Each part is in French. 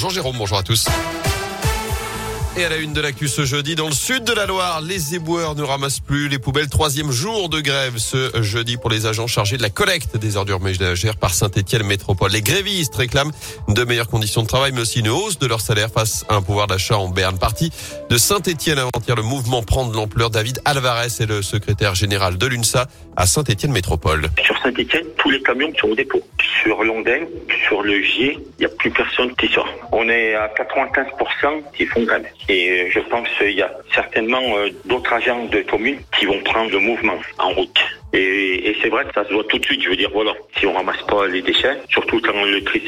Bonjour Jérôme, bonjour à tous. Et à la une de l'actu ce jeudi, dans le sud de la Loire, les éboueurs ne ramassent plus les poubelles. Troisième jour de grève ce jeudi pour les agents chargés de la collecte des ordures ménagères par Saint-Etienne Métropole. Les grévistes réclament de meilleures conditions de travail, mais aussi une hausse de leur salaire face à un pouvoir d'achat en berne. Parti de Saint-Etienne avant-hier, le mouvement prend de l'ampleur. David Alvarez est le secrétaire général de l'UNSA à Saint-Etienne Métropole. Sur Saint-Etienne, tous les camions sont au dépôt. Sur Londin, sur le Gier, il n'y a plus personne qui sort. On est à 95% qui font grève. Et euh, je pense qu'il y a certainement euh, d'autres agents de communes qui vont prendre le mouvement en route. Et, c'est vrai que ça se voit tout de suite. Je veux dire, voilà, si on ramasse pas les déchets, surtout quand le tri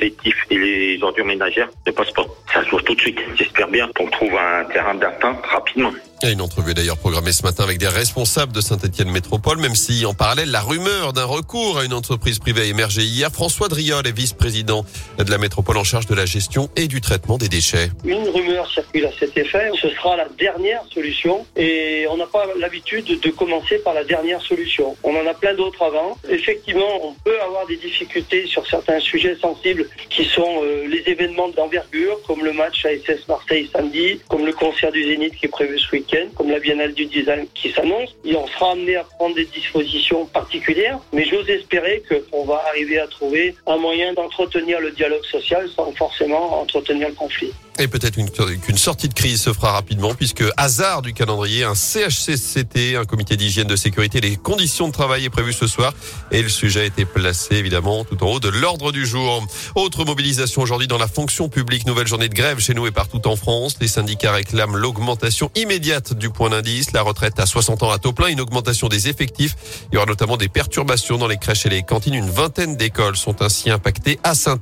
et les ordures ménagères ne passent pas, ça se voit tout de suite. J'espère bien qu'on trouve un terrain d'attente rapidement. Et une entrevue d'ailleurs programmée ce matin avec des responsables de Saint-Etienne Métropole, même si en parallèle la rumeur d'un recours à une entreprise privée a émergé hier. François Driol est vice-président de la métropole en charge de la gestion et du traitement des déchets. Une rumeur circule à cet effet. Ce sera la dernière solution et on n'a pas l'habitude de commencer par la dernière solution. On en a plein d'autres avant. Effectivement, on peut avoir des difficultés sur certains sujets sensibles qui sont euh, les événements d'envergure, comme le match ASS Marseille samedi, comme le concert du Zénith qui est prévu ce week-end comme la Biennale du Design qui s'annonce. Et on sera amené à prendre des dispositions particulières, mais j'ose espérer qu'on va arriver à trouver un moyen d'entretenir le dialogue social sans forcément entretenir le conflit. Et peut-être qu'une sortie de crise se fera rapidement puisque hasard du calendrier, un CHCCT, un comité d'hygiène de sécurité, les conditions de travail est prévu ce soir et le sujet a été placé évidemment tout en haut de l'ordre du jour. Autre mobilisation aujourd'hui dans la fonction publique, nouvelle journée de grève chez nous et partout en France. Les syndicats réclament l'augmentation immédiate du point d'indice, la retraite à 60 ans à taux plein, une augmentation des effectifs. Il y aura notamment des perturbations dans les crèches et les cantines. Une vingtaine d'écoles sont ainsi impactées à saint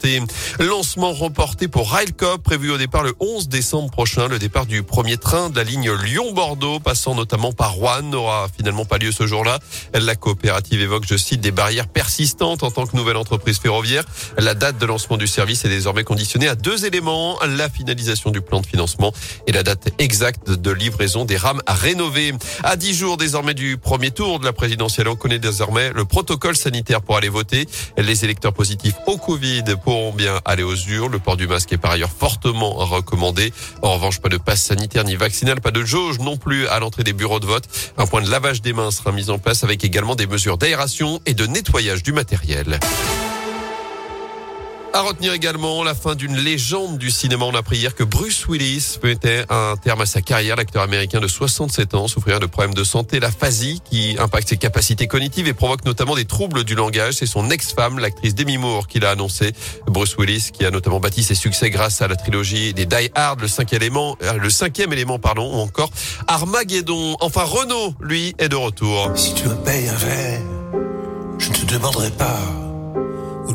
Lancement reporté pour Railcop prévu au départ 11 décembre prochain. Le départ du premier train de la ligne Lyon-Bordeaux, passant notamment par Rouen, n'aura finalement pas lieu ce jour-là. La coopérative évoque, je cite, des barrières persistantes en tant que nouvelle entreprise ferroviaire. La date de lancement du service est désormais conditionnée à deux éléments, la finalisation du plan de financement et la date exacte de livraison des rames à rénover. À dix jours désormais du premier tour de la présidentielle, on connaît désormais le protocole sanitaire pour aller voter. Les électeurs positifs au Covid pourront bien aller aux urnes. Le port du masque est par ailleurs fortement recommandé. En revanche, pas de passe sanitaire ni vaccinal, pas de jauge non plus à l'entrée des bureaux de vote. Un point de lavage des mains sera mis en place avec également des mesures d'aération et de nettoyage du matériel. À retenir également la fin d'une légende du cinéma. On a appris hier que Bruce Willis mettait un terme à sa carrière. L'acteur américain de 67 ans souffrir de problèmes de santé, l'aphasie, qui impacte ses capacités cognitives et provoque notamment des troubles du langage. C'est son ex-femme, l'actrice Demi Moore, qui l'a annoncé. Bruce Willis, qui a notamment bâti ses succès grâce à la trilogie des Die Hard, le cinquième élément, euh, cinquième élément, pardon, ou encore Armageddon. Enfin, Renault, lui, est de retour. Si tu me payes un je ne te demanderai pas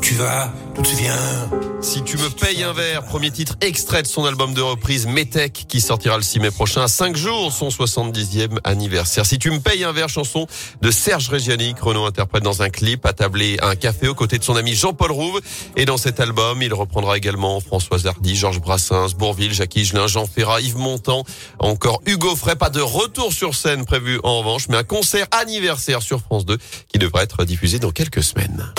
tu vas, d'où tu viens. Si tu me payes un verre, premier titre extrait de son album de reprise Metech qui sortira le 6 mai prochain à 5 jours son 70e anniversaire. Si tu me payes un verre, chanson de Serge Reggiani, Renaud interprète dans un clip attablé à un café aux côtés de son ami Jean-Paul Rouve. Et dans cet album, il reprendra également Françoise Hardy, Georges Brassens, Bourville, Jacques Higelin, Jean Ferrat, Yves Montand, encore Hugo Frey. Pas de retour sur scène prévu en revanche, mais un concert anniversaire sur France 2 qui devrait être diffusé dans quelques semaines.